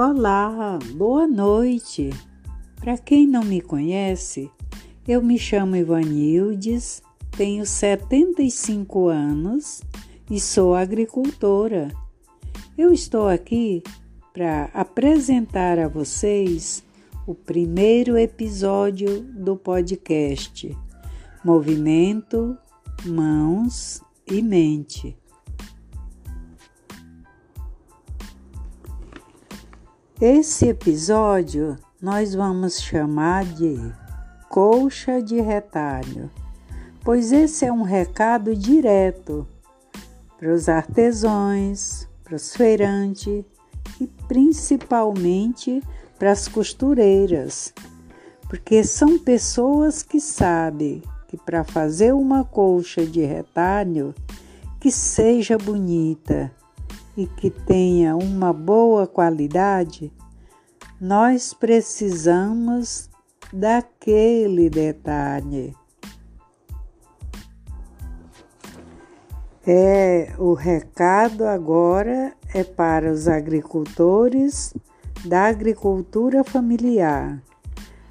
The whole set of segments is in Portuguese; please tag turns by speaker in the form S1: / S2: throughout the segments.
S1: Olá, boa noite. Para quem não me conhece, eu me chamo Ivanildes, tenho 75 anos e sou agricultora. Eu estou aqui para apresentar a vocês o primeiro episódio do podcast Movimento, Mãos e Mente. Esse episódio nós vamos chamar de Colcha de Retalho, pois esse é um recado direto para os artesãos, para os feirantes e principalmente para as costureiras, porque são pessoas que sabem que para fazer uma colcha de retalho que seja bonita, e que tenha uma boa qualidade, nós precisamos daquele detalhe. É, o recado agora é para os agricultores da agricultura familiar.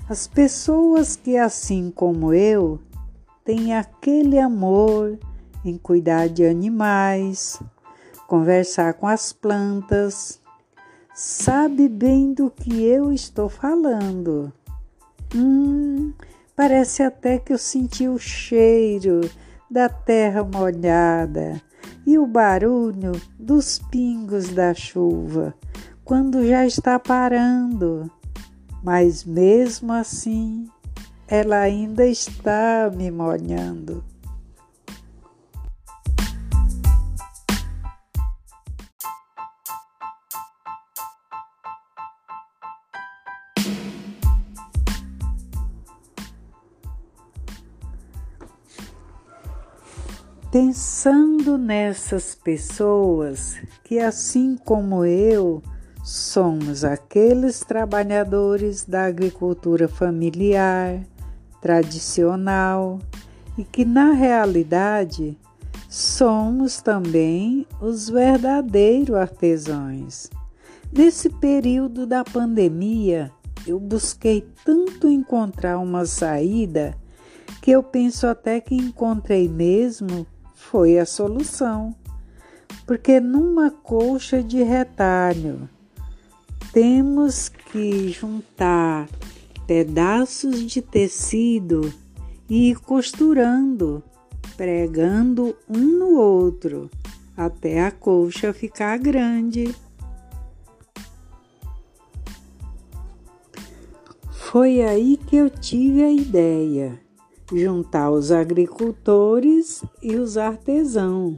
S1: As pessoas que, assim como eu, têm aquele amor em cuidar de animais, conversar com as plantas, sabe bem do que eu estou falando. Hum, parece até que eu senti o cheiro da terra molhada e o barulho dos pingos da chuva quando já está parando. Mas mesmo assim, ela ainda está me molhando. Pensando nessas pessoas que, assim como eu, somos aqueles trabalhadores da agricultura familiar, tradicional e que, na realidade, somos também os verdadeiros artesãos. Nesse período da pandemia, eu busquei tanto encontrar uma saída que eu penso até que encontrei mesmo foi a solução, porque numa colcha de retalho temos que juntar pedaços de tecido e ir costurando, pregando um no outro até a colcha ficar grande. Foi aí que eu tive a ideia juntar os agricultores e os artesãos.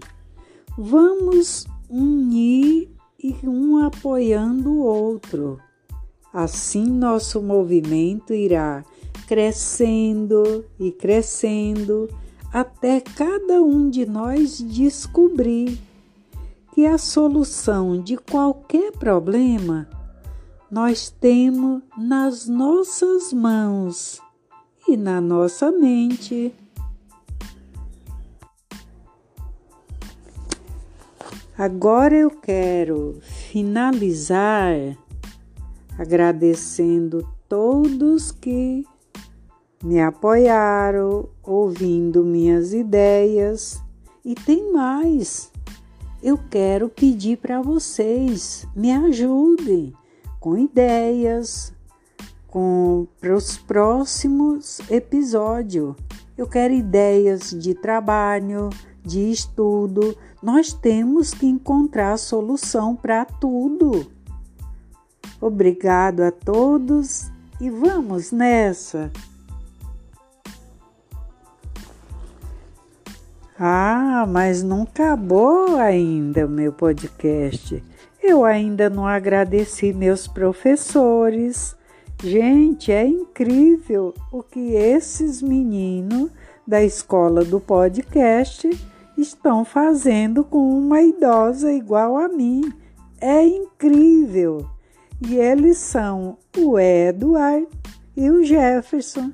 S1: Vamos unir e um apoiando o outro. Assim nosso movimento irá crescendo e crescendo até cada um de nós descobrir que a solução de qualquer problema nós temos nas nossas mãos e na nossa mente. Agora eu quero finalizar agradecendo todos que me apoiaram, ouvindo minhas ideias. E tem mais. Eu quero pedir para vocês, me ajudem com ideias, com para os próximos episódios. Eu quero ideias de trabalho, de estudo. Nós temos que encontrar solução para tudo. Obrigado a todos e vamos nessa. Ah, mas não acabou ainda o meu podcast. Eu ainda não agradeci meus professores Gente, é incrível o que esses meninos da escola do podcast estão fazendo com uma idosa igual a mim. É incrível! E eles são o Edward e o Jefferson.